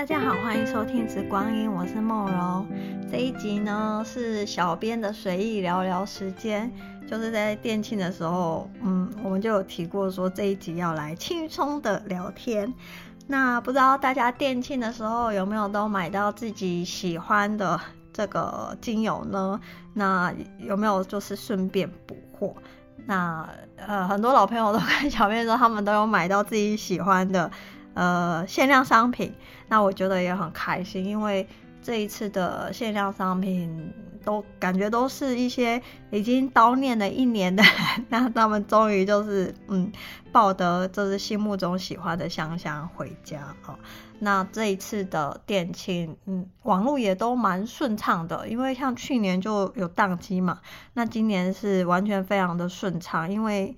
大家好，欢迎收听《直光阴》，我是梦柔。这一集呢是小编的随意聊聊时间，就是在店庆的时候，嗯，我们就有提过说这一集要来轻松的聊天。那不知道大家店庆的时候有没有都买到自己喜欢的这个精油呢？那有没有就是顺便补货？那呃，很多老朋友都跟小编说，他们都有买到自己喜欢的。呃，限量商品，那我觉得也很开心，因为这一次的限量商品都感觉都是一些已经叨念了一年的人，那他们终于就是嗯抱得就是心目中喜欢的香香回家啊。那这一次的店庆，嗯，网络也都蛮顺畅的，因为像去年就有宕机嘛，那今年是完全非常的顺畅，因为。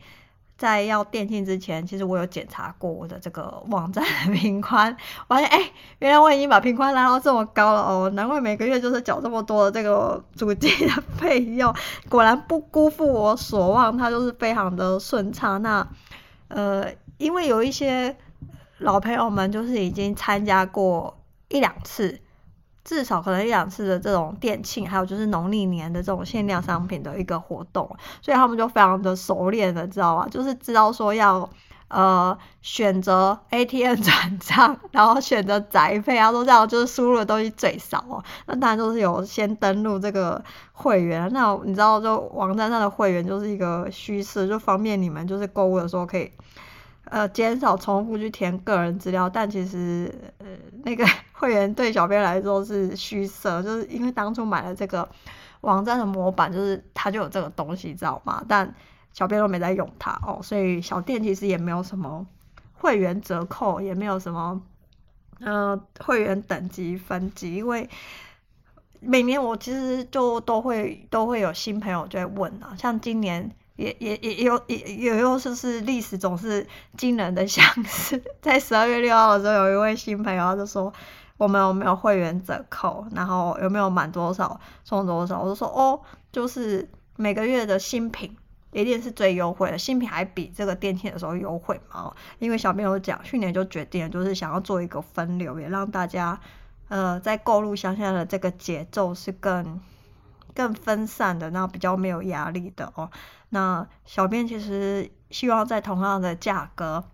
在要店庆之前，其实我有检查过我的这个网站的频宽，发现哎，原来我已经把频宽拉到这么高了哦，难怪每个月就是缴这么多的这个主机的费用，果然不辜负我所望，它就是非常的顺畅。那呃，因为有一些老朋友们就是已经参加过一两次。至少可能一两次的这种店庆，还有就是农历年的这种限量商品的一个活动，所以他们就非常的熟练的，知道吧？就是知道说要呃选择 ATM 转账，然后选择宅配，他说这样就是输入的东西最少哦。那当然就是有先登录这个会员，那你知道就网站上的会员就是一个虚设，就方便你们就是购物的时候可以。呃，减少重复去填个人资料，但其实呃，那个 会员对小编来说是虚设，就是因为当初买了这个网站的模板，就是它就有这个东西，知道吗？但小编都没在用它哦，所以小店其实也没有什么会员折扣，也没有什么呃会员等级分级，因为每年我其实就都会都会有新朋友就会问啊，像今年。也也也有也也有就是历史总是惊人的相似，在十二月六号的时候，有一位新朋友他就说，我们有没有会员折扣，然后有没有满多少送多少，我就说哦，就是每个月的新品一定是最优惠的，新品还比这个电器的时候优惠嘛，因为小朋友讲去年就决定，就是想要做一个分流，也让大家呃在购入香香的这个节奏是更。更分散的，那比较没有压力的哦。那小编其实希望在同样的价格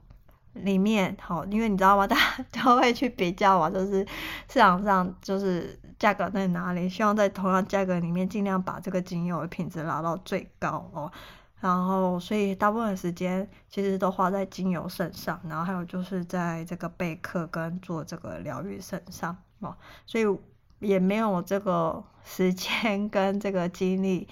里面，好，因为你知道吗？大家都会去比较嘛，就是市场上就是价格在哪里，希望在同样价格里面尽量把这个精油的品质拉到最高哦。然后，所以大部分时间其实都花在精油身上，然后还有就是在这个备课跟做这个疗愈身上哦。所以。也没有这个时间跟这个精力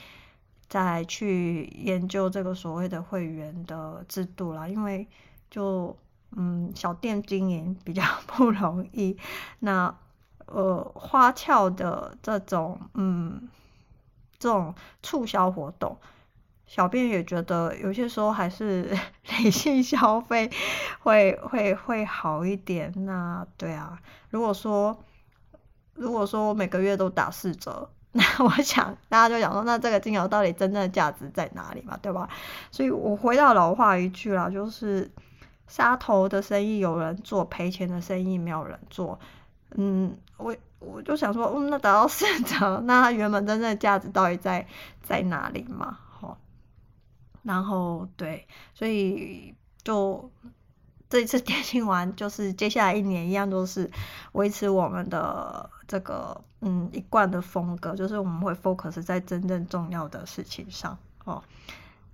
再去研究这个所谓的会员的制度啦，因为就嗯小店经营比较 不容易，那呃花俏的这种嗯这种促销活动，小编也觉得有些时候还是 理性消费会会会好一点。那对啊，如果说。如果说我每个月都打四折，那 我想大家就想说，那这个精油到底真正的价值在哪里嘛，对吧？所以我回到老话一句啦，就是杀头的生意有人做，赔钱的生意没有人做。嗯，我我就想说，嗯，那打到市场，那它原本真正的价值到底在在哪里嘛？好，然后对，所以就。这一次点心完，就是接下来一年一样都是维持我们的这个嗯一贯的风格，就是我们会 focus 在真正重要的事情上哦。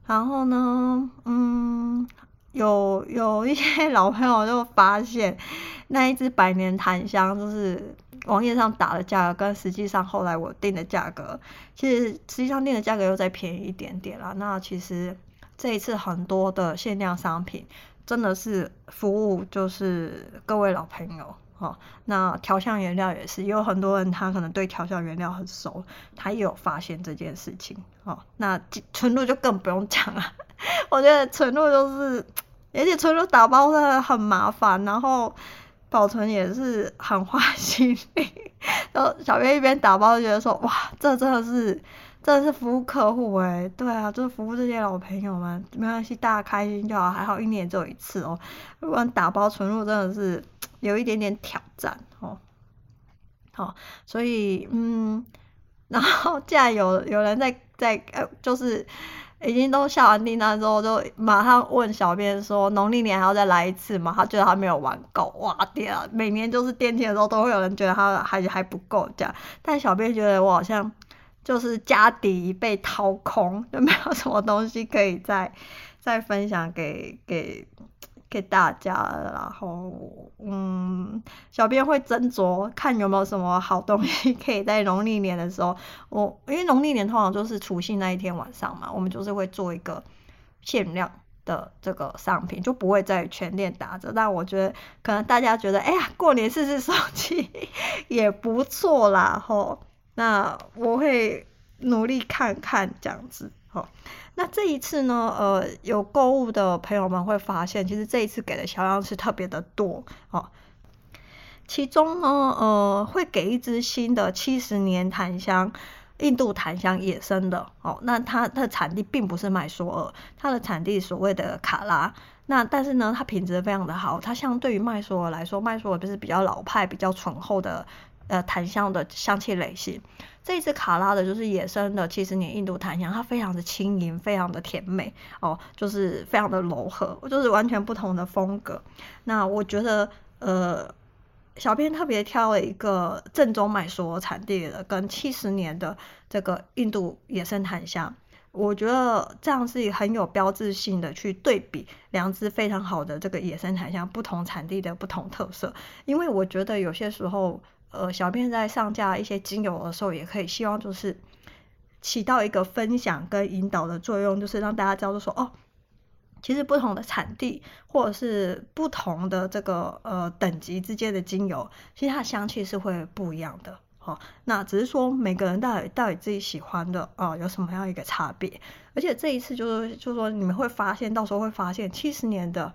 然后呢，嗯，有有一些 老朋友就发现那一只百年檀香，就是网页上打的价格跟实际上后来我定的价格，其实实际上定的价格又再便宜一点点啦。那其实这一次很多的限量商品。真的是服务，就是各位老朋友哦。那调香原料也是，有很多人他可能对调香原料很熟，他也有发现这件事情哦。那纯露就更不用讲了，我觉得纯露就是，而且纯露打包真的很麻烦，然后保存也是很花心力。然后小月一边打包就觉得说，哇，这真的是。真的是服务客户哎，对啊，就是服务这些老朋友们，没关系，大家开心就好，还好一年只有一次哦。不然打包纯露真的是有一点点挑战哦。好，所以嗯，然后既然有有人在在呃，就是已经都下完订单之后，就马上问小编说，农历年还要再来一次吗？他觉得他没有玩够，哇天啊！每年就是电梯的时候，都会有人觉得他还还不够这样，但小编觉得我好像就是家底被掏空，就没有什么东西可以再再分享给给。给大家，然后嗯，小编会斟酌看有没有什么好东西可以在农历年的时候，我因为农历年通常就是除夕那一天晚上嘛，我们就是会做一个限量的这个商品，就不会在全店打折。但我觉得可能大家觉得，哎呀，过年试试手气也不错啦，吼，那我会努力看看这样子，吼。那这一次呢，呃，有购物的朋友们会发现，其实这一次给的销量是特别的多哦。其中呢，呃，会给一支新的七十年檀香，印度檀香野生的哦。那它的产地并不是麦索尔，它的产地所谓的卡拉。那但是呢，它品质非常的好，它相对于麦索尔来说，麦索尔就是比较老派、比较醇厚的。呃，檀香的香气类型，这一支卡拉的就是野生的七十年印度檀香，它非常的轻盈，非常的甜美哦，就是非常的柔和，就是完全不同的风格。那我觉得，呃，小编特别挑了一个正宗买索产地的，跟七十年的这个印度野生檀香，我觉得这样是很有标志性的去对比两支非常好的这个野生檀香不同产地的不同特色，因为我觉得有些时候。呃，小编在上架一些精油的时候，也可以希望就是起到一个分享跟引导的作用，就是让大家知道说哦，其实不同的产地或者是不同的这个呃等级之间的精油，其实它香气是会不一样的。好、哦，那只是说每个人到底到底自己喜欢的啊、有什么样一个差别？而且这一次就是就是说你们会发现，到时候会发现七十年的。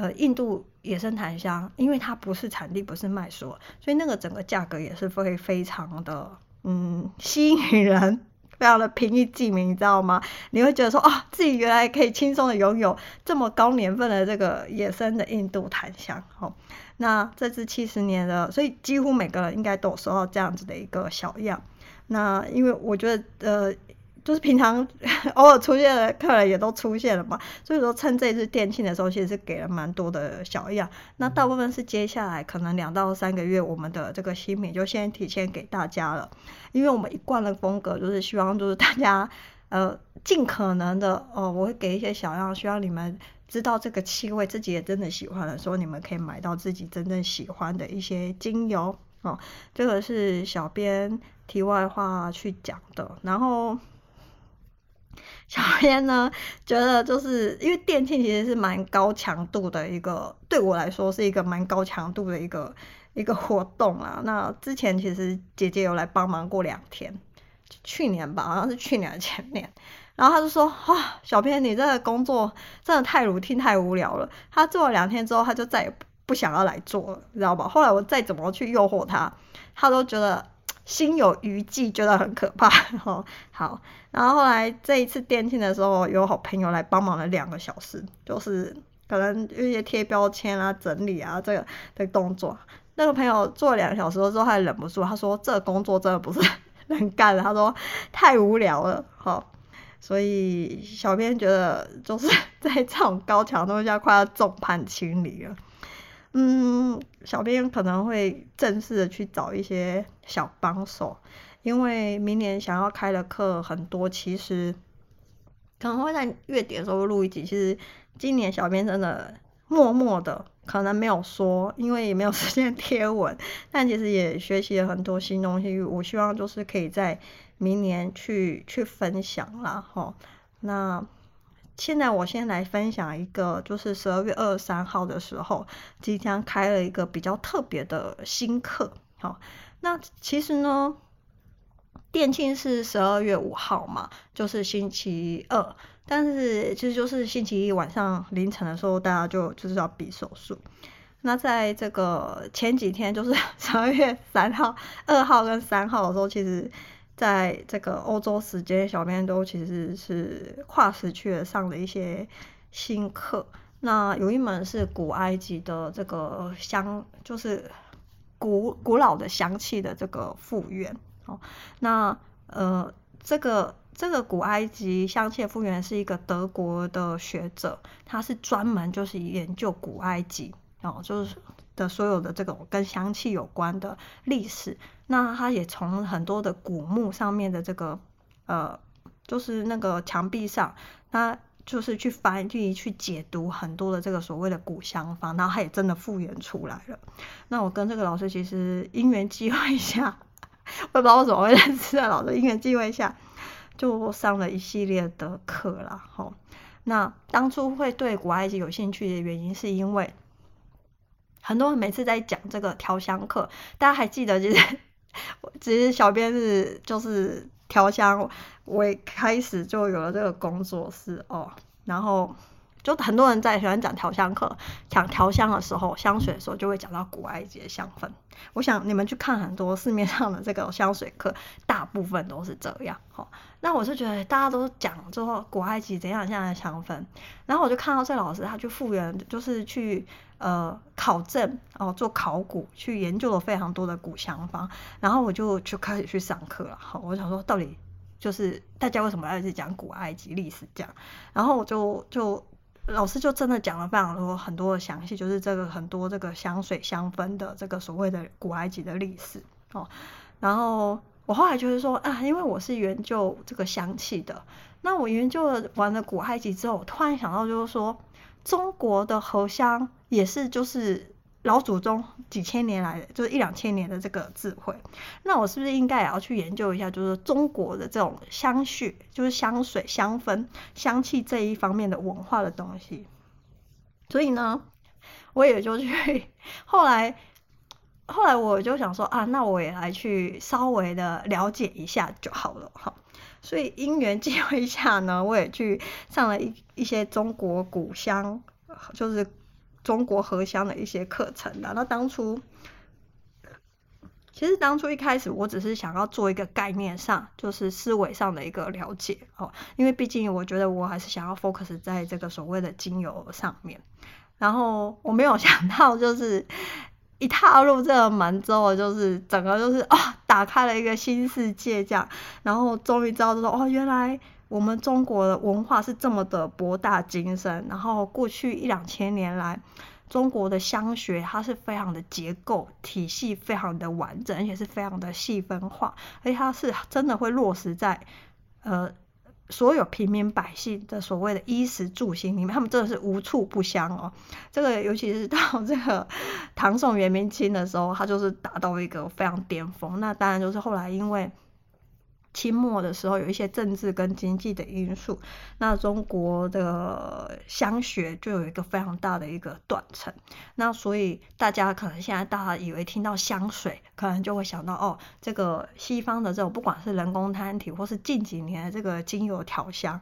呃，印度野生檀香，因为它不是产地，不是麦索，所以那个整个价格也是会非常的嗯吸引人，非常的平易近人，你知道吗？你会觉得说啊、哦，自己原来可以轻松的拥有这么高年份的这个野生的印度檀香。好、哦，那这支七十年的，所以几乎每个人应该都有收到这样子的一个小样。那因为我觉得呃。就是平常 偶尔出现的客人也都出现了嘛，所以说趁这次店庆的时候，其实是给了蛮多的小样。那大部分是接下来可能两到三个月，我们的这个新品就先提前给大家了，因为我们一贯的风格就是希望就是大家 呃尽可能的哦、呃，我会给一些小样，希望你们知道这个气味，自己也真的喜欢的时候，你们可以买到自己真正喜欢的一些精油哦。这个是小编题外话去讲的，然后。小编呢，觉得就是因为店庆其实是蛮高强度的一个，对我来说是一个蛮高强度的一个一个活动啊。那之前其实姐姐有来帮忙过两天，去年吧，好像是去年的前年。然后他就说：“哇，小编你这个工作真的太 routine 太无聊了。”他做了两天之后，他就再也不想要来做了，你知道吧？后来我再怎么去诱惑他，他都觉得。心有余悸，觉得很可怕。然 后，好，然后后来这一次店庆的时候，有好朋友来帮忙了两个小时，就是可能有一些贴标签啊、整理啊这个的动作。那个朋友做了两个小时之后，还忍不住，他说：“这工作真的不是 人干的。”他说：“太无聊了。”好，所以小编觉得就是在这种高强度下，快要众叛亲离了。嗯，小编可能会正式的去找一些小帮手，因为明年想要开的课很多，其实可能会在月底的时候录一集。其实今年小编真的默默的，可能没有说，因为也没有 时间贴文，但其实也学习了很多新东西。我希望就是可以在明年去去分享啦，齁，那。现在我先来分享一个，就是十二月二十三号的时候，即将开了一个比较特别的新课。好，那其实呢，店庆是十二月五号嘛，就是星期二，但是其实就是星期一晚上凌晨的时候，大家就就是要比手速。那在这个前几天，就是 十二月三号、二号跟三号的时候，其实。在这个欧洲时间，小编都其实是跨时区的上了一些新课。那有一门是古埃及的这个香，就是古古老的香气的这个复原。哦，那呃，这个这个古埃及香气复原是一个德国的学者，他是专门就是研究古埃及哦，就是的所有的这种跟香气有关的历史。那他也从很多的古墓上面的这个呃，就是那个墙壁上，他就是去翻译、去解读很多的这个所谓的古香方，然后他也真的复原出来了。那我跟这个老师其实因缘际会下。我也不知道为什么会认识的老师，因缘际会下就上了一系列的课啦。吼，那当初会对古埃及有兴趣的原因，是因为很多人每次在讲这个调香课，大家还记得，其实其实小编是就是调香，我一开始就有了这个工作室哦，然后。就很多人在喜欢讲调香课，讲调香的时候，香水的时候就会讲到古埃及的香氛。我想你们去看很多市面上的这个香水课，大部分都是这样。哈，那我是觉得大家都讲之后古埃及怎样怎样的香氛，然后我就看到这老师他去复原，就是去呃考证哦，做考古，去研究了非常多的古香方，然后我就就开始去上课了。好，我想说到底就是大家为什么要一直讲古埃及历史这样，然后我就就。老师就真的讲了非常多很多的详细，就是这个很多这个香水香氛的这个所谓的古埃及的历史哦。然后我后来就是说啊，因为我是研究这个香气的，那我研究了完了古埃及之后，我突然想到就是说，中国的荷香也是就是。老祖宗几千年来的，就是一两千年的这个智慧，那我是不是应该也要去研究一下，就是中国的这种香雪，就是香水、香氛、香气这一方面的文化的东西？所以呢，我也就去，后来，后来我就想说啊，那我也来去稍微的了解一下就好了哈。所以因缘际会下呢，我也去上了一一些中国古香，就是。中国合香的一些课程的，那当初其实当初一开始我只是想要做一个概念上，就是思维上的一个了解哦，因为毕竟我觉得我还是想要 focus 在这个所谓的精油上面，然后我没有想到 就是一踏入这个门之后，就是整个就是、哦、打开了一个新世界这样，然后终于知道说哦原来。我们中国的文化是这么的博大精深，然后过去一两千年来，中国的香学它是非常的结构体系，非常的完整，而且是非常的细分化，而且它是真的会落实在呃所有平民百姓的所谓的衣食住行里面，他们真的是无处不香哦。这个尤其是到这个唐宋元明清的时候，它就是达到一个非常巅峰。那当然就是后来因为。清末的时候，有一些政治跟经济的因素，那中国的香学就有一个非常大的一个断层。那所以大家可能现在大家以为听到香水，可能就会想到哦，这个西方的这种不管是人工汤体，或是近几年的这个精油调香，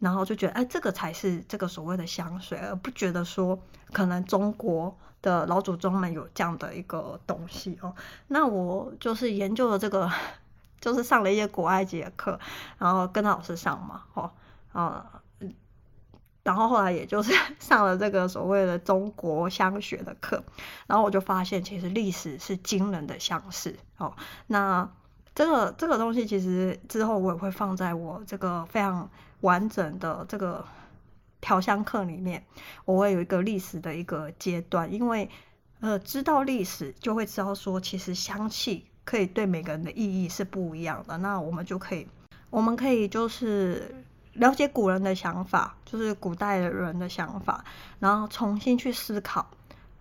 然后就觉得哎，这个才是这个所谓的香水，而不觉得说可能中国的老祖宗们有这样的一个东西哦。那我就是研究了这个。就是上了一些古埃及的课，然后跟老师上嘛，哦，啊，然后后来也就是 上了这个所谓的中国香学的课，然后我就发现其实历史是惊人的相似，哦，那这个这个东西其实之后我也会放在我这个非常完整的这个调香课里面，我会有一个历史的一个阶段，因为呃知道历史就会知道说其实香气。可以对每个人的意义是不一样的，那我们就可以，我们可以就是了解古人的想法，就是古代人的想法，然后重新去思考，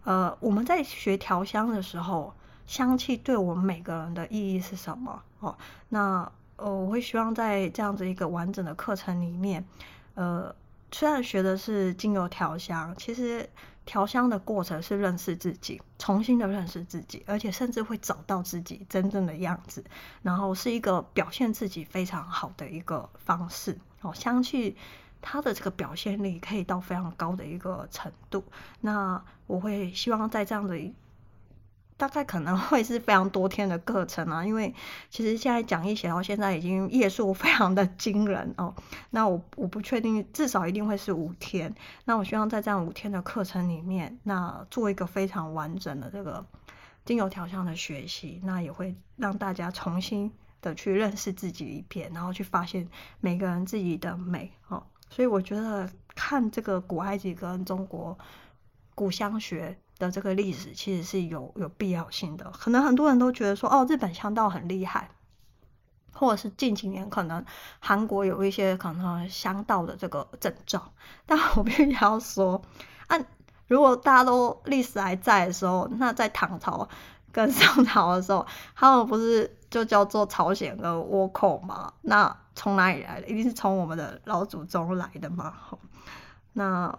呃，我们在学调香的时候，香气对我们每个人的意义是什么？哦，那呃，我会希望在这样子一个完整的课程里面，呃，虽然学的是精油调香，其实。调香的过程是认识自己，重新的认识自己，而且甚至会找到自己真正的样子，然后是一个表现自己非常好的一个方式。哦，香气它的这个表现力可以到非常高的一个程度。那我会希望在这样的。大概可能会是非常多天的课程啊，因为其实现在讲义写到现在已经页数非常的惊人哦。那我我不确定，至少一定会是五天。那我希望在这样五天的课程里面，那做一个非常完整的这个精油调香的学习，那也会让大家重新的去认识自己一遍，然后去发现每个人自己的美哦。所以我觉得看这个古埃及跟中国古香学的这个历史，其实是有有必要性的。可能很多人都觉得说，哦，日本香道很厉害，或者是近几年可能韩国有一些可能香道的这个证照，但我必须要说，啊、如果大家都历史还在的时候，那在唐朝跟 宋朝的时候，他们不是就叫做朝鲜的倭寇吗？那从哪里来的？一定是从我们的老祖宗来的嘛。那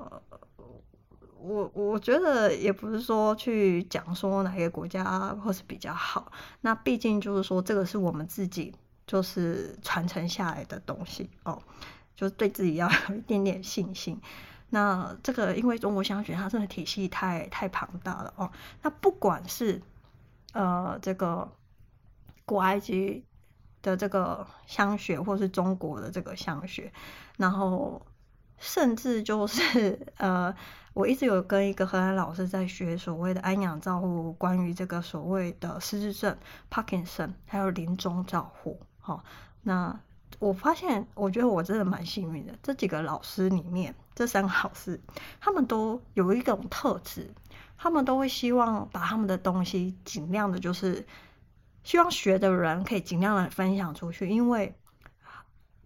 我我觉得也不是说去讲说哪个国家或是比较好。那毕竟就是说，这个是我们自己就是传承下来的东西哦，就是对自己要有一点点信心。那这个因为中国香学它真的体系太太庞大了哦。那不管是呃这个古埃及的这个香学，或是中国的这个香学，然后甚至就是呃，我一直有跟一个荷兰老师在学所谓的安养照护，关于这个所谓的失智症、帕金森，还有临终照护。好、哦，那我发现，我觉得我真的蛮幸运的。这几个老师里面，这三个老师，他们都有一种特质，他们都会希望把他们的东西尽量的，就是。希望学的人可以尽量的分享出去，因为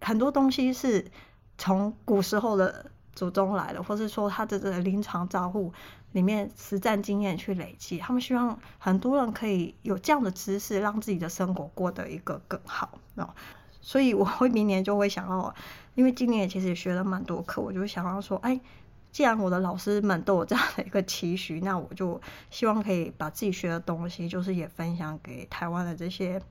很多东西是从古时候的祖宗来的，或是说他的这个临床照护里面实战经验去累积。他们希望很多人可以有这样的知识，让自己的生活过得一个更好。所以我会明年就会想要，因为今年也其实也学了蛮多课，我就想要说，哎。既然我的老师们都有这样的一个期许，那我就希望可以把自己学的东西，就是也分享给台湾的这些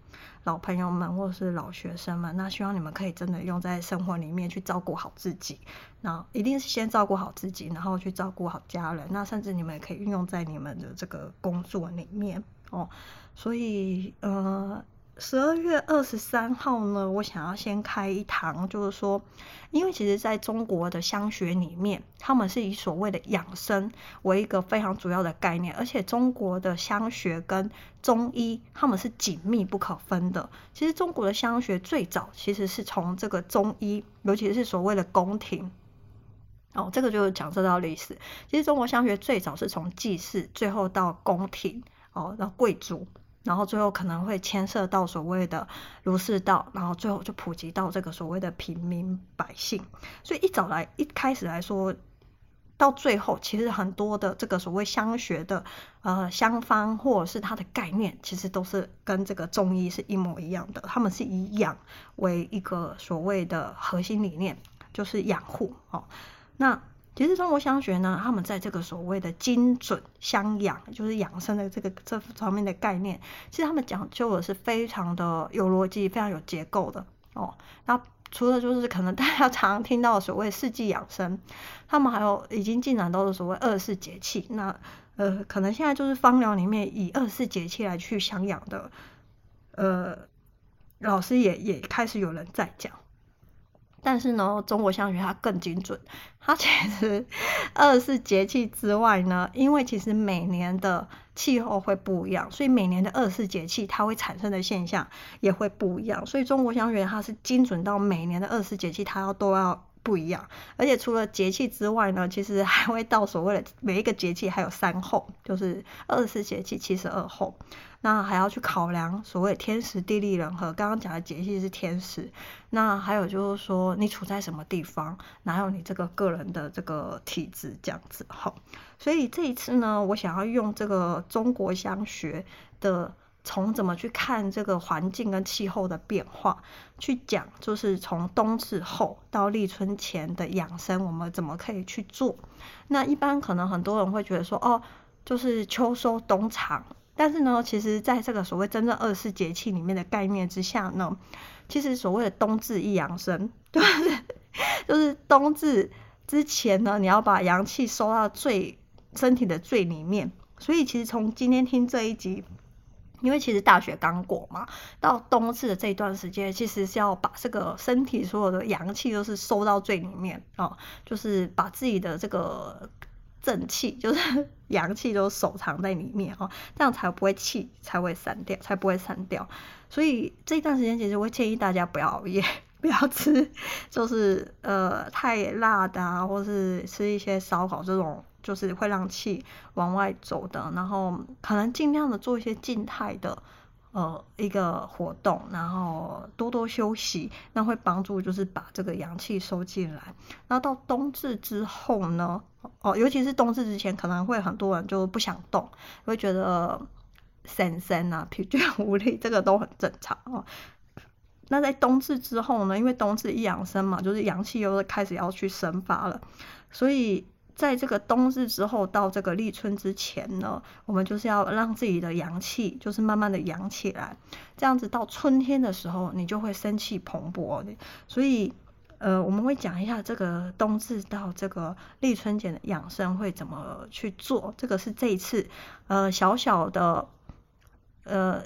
老朋友们或者是老学生们。那希望你们可以真的用在生活里面去照顾好自己。那一定是先照顾好自己，然后去照顾好家人。那甚至你们也可以运用在你们的这个工作里面哦。所以，呃。十二月二十三号呢，我想要先开一堂，就是说，因为其实在中国的香学里面，他们是以所谓的养生为一个非常主要的概念，而且中国的香学跟中医他们是紧密不可分的。其实中国的香学最早其实是从这个中医，尤其是所谓的宫廷，哦，这个就是讲这道历史。其实中国香学最早是从祭祀，最后到宫廷，哦，到贵族。然后最后可能会牵涉到所谓的儒释道，然后最后就普及到这个所谓的平民百姓。所以一早来一开始来说，到最后其实很多的这个所谓香学的呃香方或者是它的概念，其实都是跟这个中医是一模一样的。他们是以养为一个所谓的核心理念，就是养护哦。那其实中国香学呢，他们在这个所谓的精准香养，就是养生的这个这方面的概念，其实他们讲究的是非常的有逻辑、非常有结构的哦。那除了就是可能大家常听到的所谓四季养生，他们还有已经进展到了所谓二十四节气。那呃，可能现在就是芳疗里面以二十四节气来去香养的，呃，老师也也开始有人在讲。但是呢，中国香学它更精准，它其实二十四节气之外呢，因为其实每年的气候会不一样，所以每年的二十四节气它会产生的现象也会不一样，所以中国香学它是精准到每年的二十四节气它要都要不一样，而且除了节气之外呢，其实还会到所谓的每一个节气还有三候，就是二十四节气七十二候。那还要去考量所谓天时地利人和，刚刚讲的节气是天时，那还有就是说你处在什么地方，哪有你这个个人的这个体质这样子哈。所以这一次呢，我想要用这个中国香学的，从怎么去看这个环境跟气候的变化，去讲就是从冬至后到立春前的养生，我们怎么可以去做？那一般可能很多人会觉得说，哦，就是秋收冬藏。但是呢，其实在这个所谓真正二十四节气里面的概念之下呢，其实所谓的冬至一养生，就是就是冬至之前呢，你要把阳气收到最身体的最里面。所以其实从今天听这一集，因为其实大雪刚过嘛，到冬至的这一段时间，其实是要把这个身体所有的阳气都是收到最里面哦，就是把自己的这个。正气，就是 阳气都守藏在里面哦，这样才不会气才会散掉，才不会散掉。所以这一段时间，其实我会建议大家不要熬夜，不要吃，就是呃太辣的啊，或是吃一些烧烤这种，就是会让气往外走的。然后可能尽量的做一些静态的。呃，一个活动，然后多多休息，那会帮助就是把这个阳气收进来。然后到冬至之后呢，哦，尤其是冬至之前，可能会很多人就不想动，会觉得神神啊，疲倦无力，这个都很正常哦。那在冬至之后呢，因为冬至一养生嘛，就是阳气又开始要去生发了，所以。在这个冬至之后到这个立春之前呢，我们就是要让自己的阳气就是慢慢的养起来，这样子到春天的时候，你就会生气蓬勃的。所以，呃，我们会讲一下这个冬至到这个立春前的养生会怎么去做。这个是这一次呃小小的呃。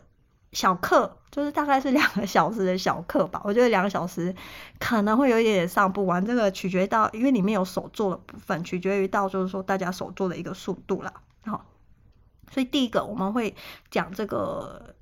小课就是大概是两个小时的小课吧，我觉得两个小时可能会有一点点上不完，这个取决于到，因为里面有手做的部分，取决于到就是说大家手做的一个速度啦。好，所以第一个我们会讲这个。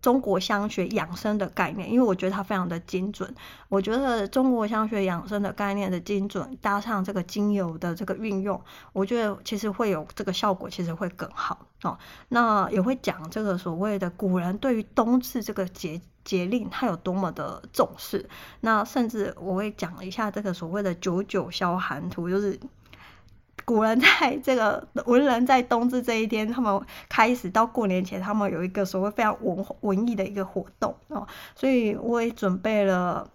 中国香学养生的概念，因为我觉得它非常的精准。我觉得中国香学养生的概念的精准，搭上这个精油的这个运用，我觉得其实会有这个效果，其实会更好哦。那也会讲这个所谓的古人对于冬至这个节节令，他有多么的重视。那甚至我会讲一下这个所谓的九九消寒图，就是。古人在这个文人在冬至这一天，他们开始到过年前，他们有一个所谓非常文文艺的一个活动哦，所以我也准备了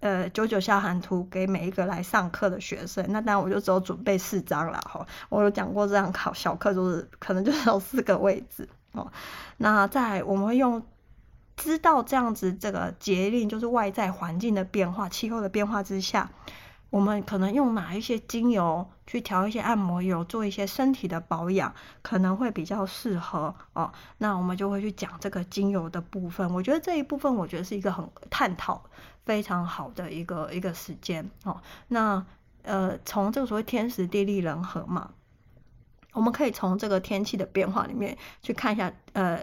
呃九九消寒图给每一个来上课的学生。那当然我就只有准备四张了哈，我有讲过这样考小课就是可能就是有四个位置哦。那在我们会用知道这样子这个节令就是外在环境的变化、气候的变化之下。我们可能用哪一些精油去调一些按摩油，做一些身体的保养，可能会比较适合哦。那我们就会去讲这个精油的部分。我觉得这一部分，我觉得是一个很探讨非常好的一个一个时间哦。那呃，从这个所谓天时地利人和嘛，我们可以从这个天气的变化里面去看一下呃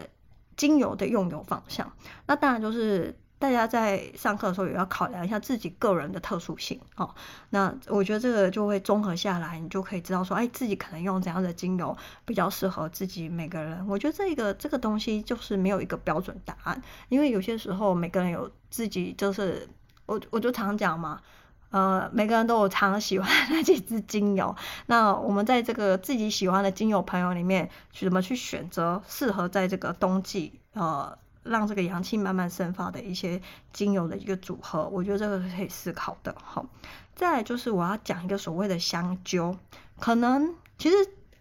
精油的用油方向。那当然就是。大家在上课的时候也要考量一下自己个人的特殊性哦。那我觉得这个就会综合下来，你就可以知道说，哎，自己可能用怎样的精油比较适合自己每个人。我觉得这个这个东西就是没有一个标准答案，因为有些时候每个人有自己就是，我我就常讲嘛，呃，每个人都有常喜欢那几支精油。那我们在这个自己喜欢的精油朋友里面，怎么去选择适合在这个冬季呃。让这个阳气慢慢生发的一些精油的一个组合，我觉得这个是可以思考的。好，再来就是我要讲一个所谓的香灸，可能其实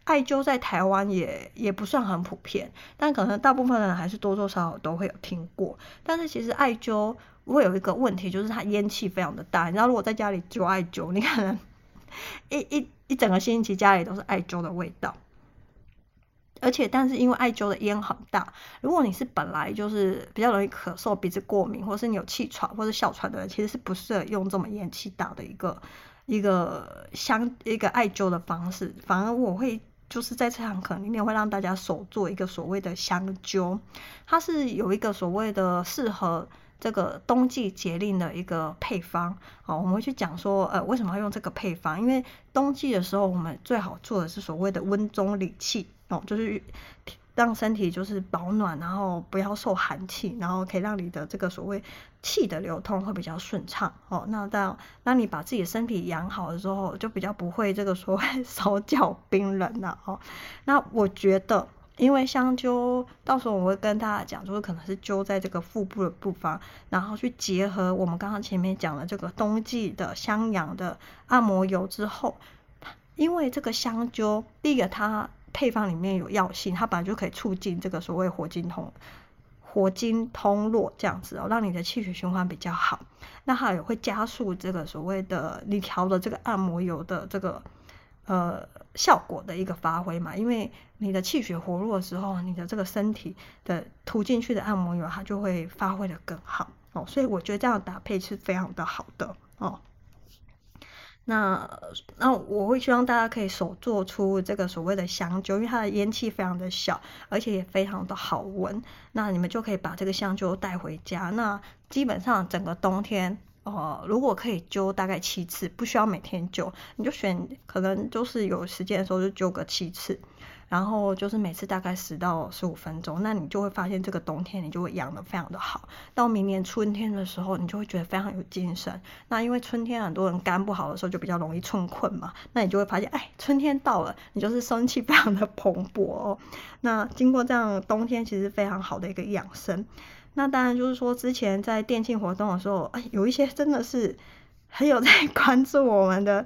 艾灸在台湾也也不算很普遍，但可能大部分人还是多多少少都会有听过。但是其实艾灸会有一个问题，就是它烟气非常的大。你知道，如果在家里灸艾灸，你可能 一一一整个星期家里都是艾灸的味道。而且，但是因为艾灸的烟很大，如果你是本来就是比较容易咳嗽、鼻子过敏，或是你有气喘或者哮喘的人，其实是不适合用这么烟气大的一个一个香一个艾灸的方式。反而我会就是在这堂课里面会让大家手做一个所谓的香灸，它是有一个所谓的适合这个冬季节令的一个配方。好，我们会去讲说，呃，为什么要用这个配方？因为冬季的时候，我们最好做的是所谓的温中理气。哦，就是让身体就是保暖，然后不要受寒气，然后可以让你的这个所谓气的流通会比较顺畅。哦，那当那你把自己身体养好了之后，就比较不会这个所谓 手脚冰冷了。哦，那我觉得，因为香灸，到时候我会跟大家讲，就是可能是灸在这个腹部的部分，然后去结合我们刚刚前面讲的这个冬季的香养的按摩油之后，因为这个香灸，第一个它。配方里面有药性，它本来就可以促进这个所谓活经通、活经通络这样子哦，让你的气血循环比较好。那它也会加速这个所谓的你调的这个按摩油的这个呃效果的一个发挥嘛。因为你的气血活络的时候，你的这个身体的涂进去的按摩油，它就会发挥得更好哦。所以我觉得这样搭配是非常的好的哦。那那我会希望大家可以手做出这个所谓的香灸，因为它的烟气非常的小，而且也非常的好闻。那你们就可以把这个香灸带回家。那基本上整个冬天，呃，如果可以灸大概七次，不需要每天灸，你就选可能就是有时间的时候就灸个七次。然后就是每次大概十到十五分钟，那你就会发现这个冬天你就会养得非常的好。到明年春天的时候，你就会觉得非常有精神。那因为春天很多人肝不好的时候就比较容易春困嘛，那你就会发现，哎，春天到了，你就是生气非常的蓬勃哦。那经过这样冬天，其实非常好的一个养生。那当然就是说，之前在电竞活动的时候，哎，有一些真的是很有在 关注我们的。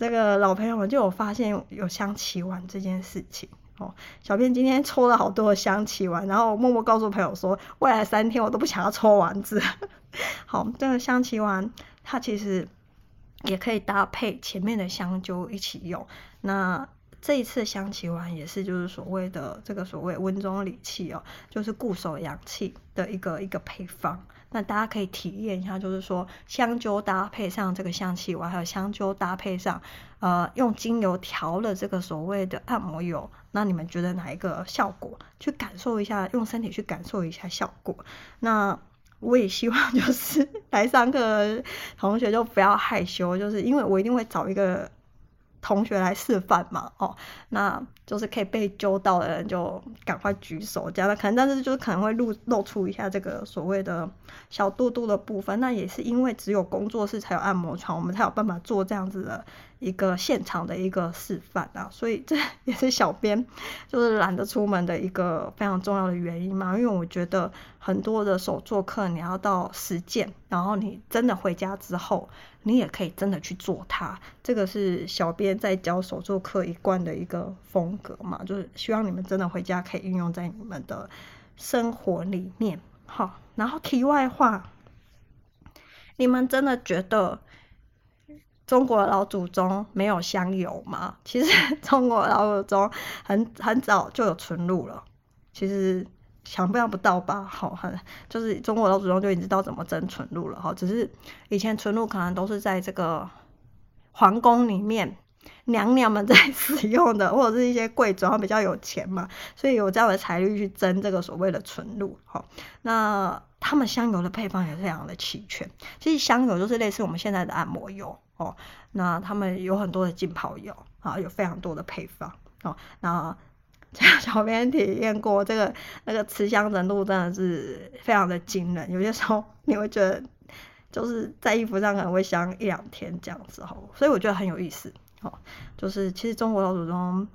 这个老朋友们就有发现有香琪丸这件事情哦。小编今天抽了好多的香琪丸，然后默默告诉朋友说，未来三天我都不想要抽丸子。好，这个香琪丸它其实也可以搭配前面的香灸一起用。那这一次香琪丸也是就是所谓的这个所谓温中理气哦，就是固守阳气的一个一个配方。那大家可以体验一下，就是说香灸搭配上这个香气丸，还有香灸搭配上，呃，用精油调了这个所谓的按摩油，那你们觉得哪一个效果？去感受一下，用身体去感受一下效果。那我也希望就是 来上课同学就不要害羞，就是因为我一定会找一个。同学来示范嘛，哦，那就是可以被揪到的人就赶快举手，这样的可能，但是就是可能会露露出一下这个所谓的小肚肚的部分，那也是因为只有工作室才有按摩床，我们才有办法做这样子的一个现场的一个示范啊，所以这 也是小编就是懒得出门的一个非常重要的原因嘛，因为我觉得很多的手作课你要到实践，然后你真的回家之后。你也可以真的去做它，这个是小编在教手作课一贯的一个风格嘛，就是希望你们真的回家可以运用在你们的生活里面。好，然后题外话，你们真的觉得中国老祖宗没有香油吗？其实 中国老祖宗很很早就有纯露了，其实。想象不到吧？好，很就是中国老祖宗就已经知道怎么蒸纯露了哈。只是以前纯露可能都是在这个皇宫里面娘娘们在使用的，或者是一些贵族，比较有钱嘛，所以有这样的财力去蒸这个所谓的纯露。哈，那他们香油的配方也是非常的齐全。其实香油就是类似我们现在的按摩油哦。那他们有很多的浸泡油啊，有非常多的配方哦。那 小编体验过这个那个持香程度真的是非常的惊人，有些时候你会觉得就是在衣服上可能会香一两天这样子哦，所以我觉得很有意思哦。就是其实中国老祖宗，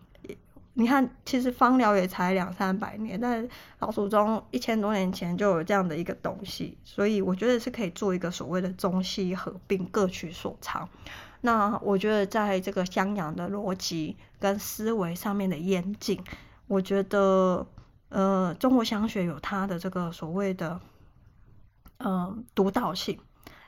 你看其实芳疗也才两三百年，但老祖宗一千多年前就有这样的一个东西，所以我觉得是可以做一个所谓的中西合并，各取所长。那我觉得在这个襄阳的逻辑跟思维上面的严谨。我觉得，呃，中国香学有它的这个所谓的，嗯、呃，独到性，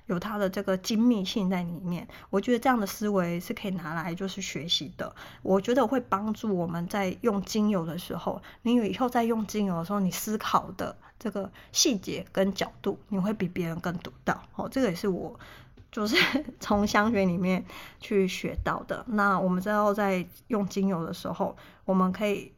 有它的这个精密性在里面。我觉得这样的思维是可以拿来就是学习的。我觉得会帮助我们在用精油的时候，你以后在用精油的时候，你思考的这个细节跟角度，你会比别人更独到。哦，这个也是我就是 从香学里面去学到的。那我们之后在用精油的时候，我们可以。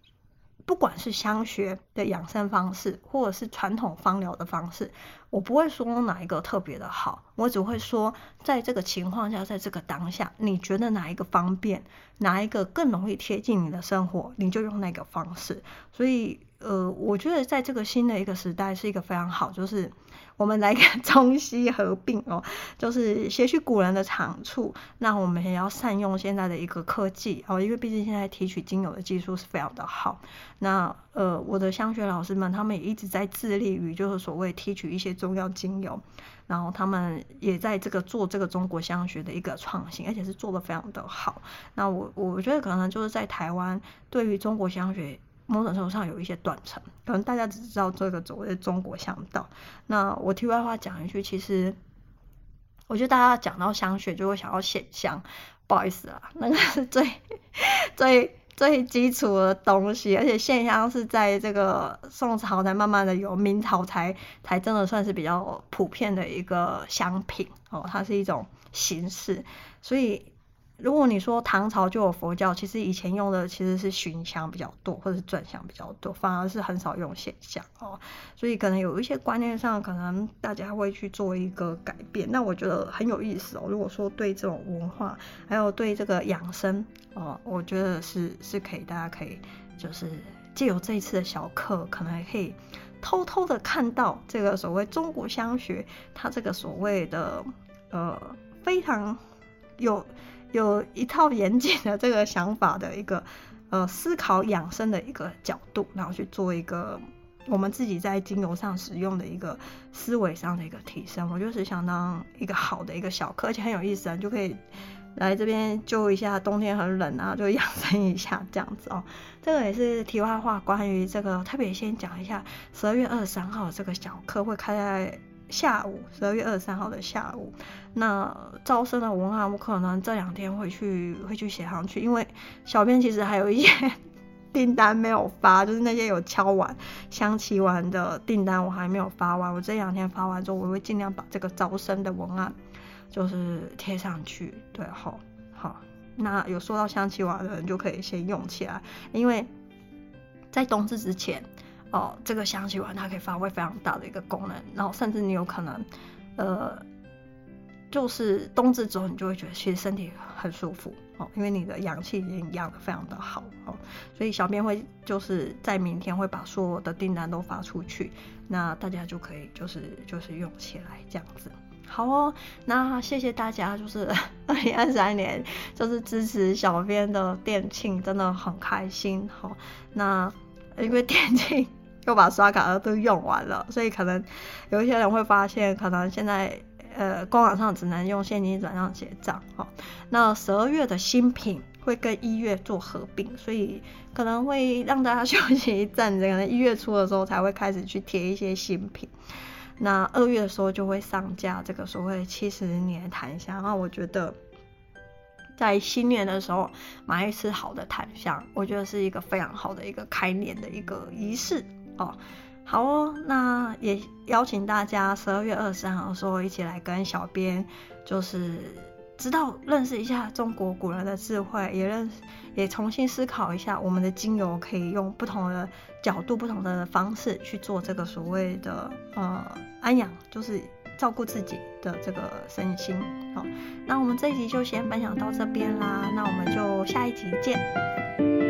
不管是香学的养生方式，或者是传统芳疗的方式，我不会说哪一个特别的好，我只会说，在这个情况下，在这个当下，你觉得哪一个方便，哪一个更容易贴近你的生活，你就用那个方式。所以。呃，我觉得在这个新的一个时代是一个非常好，就是我们来看 中西合并哦，就是学习古人的长处，那我们也要善用现在的一个科技哦，因为毕竟现在提取精油的技术是非常的好。那呃，我的香学老师们他们也一直在致力于就是所谓提取一些中药精油，然后他们也在这个做这个中国香学的一个创新，而且是做的非常的好。那我我觉得可能就是在台湾对于中国香学。某种程度上有一些断层，可能大家只知道这个所谓的中国香道。那我题外话讲一句，其实我觉得大家讲到香雪就会想要线香，不好意思啦，那个是最 最最基础的东西，而且线香是在这个宋朝才慢慢的有，明朝才才真的算是比较普遍的一个香品哦，它是一种形式，所以。如果你说唐朝就有佛教，其实以前用的其实是熏香比较多，或者是转香比较多，反而是很少用线香哦。所以可能有一些观念上，可能大家会去做一个改变。那我觉得很有意思哦。如果说对这种文化，还有对这个养生哦，我觉得是是可以，大家可以就是借由这一次的小课，可能还可以偷偷的看到这个所谓中国香学，它这个所谓的呃非常有。有一套严谨的这个想法的一个呃思考养生的一个角度，然后去做一个我们自己在精油上使用的一个思维上的一个提升，我就是相当一个好的一个小课，而且很有意思啊，就可以来这边灸一下，冬天很冷啊，就养生一下这样子哦。这个也是题外话，关于这个特别先讲一下十二月二十三号这个小课会开在。下午十二月二十三号的下午，那招生的文案我可能这两天会去会去写上去，因为小编其实还有一些 订单没有发，就是那些有敲完香气完的订单我还没有发完，我这两天发完之后，我会尽量把这个招生的文案就是贴上去。对，好，好，那有收到香气完的人就可以先用起来，因为在冬至之前。哦，这个香气丸它可以发挥非常大的一个功能，然后甚至你有可能，呃，就是冬至之后你就会觉得其实身体很舒服哦，因为你的阳气已经养的非常的好哦，所以小编会就是在明天会把所有的订单都发出去，那大家就可以就是就是用起来这样子。好哦，那谢谢大家，就是 二零二三年就是支持小编的店庆，真的很开心。好，那因为店庆。又把刷卡的都用完了，所以可能有一些人会发现，可能现在呃官网上只能用现金转账结账哈。那十二月的新品会跟一月做合并，所以可能会让大家休息一阵子，可能一月初的时候才会开始去贴一些新品。那二月的时候就会上架这个所谓七十年檀香。那我觉得在新年的时候买一次好的檀香，我觉得是一个非常好的一个开年的一个仪式。哦，好哦，那也邀请大家十二月二十三号的时候一起来跟小编，就是知道认识一下中国古人的智慧，也认识也重新思考一下我们的精油可以用不同的角度、不同的方式去做这个所谓的呃安养，就是照顾自己的这个身心。好，那我们这一集就先分享到这边啦，那我们就下一集见。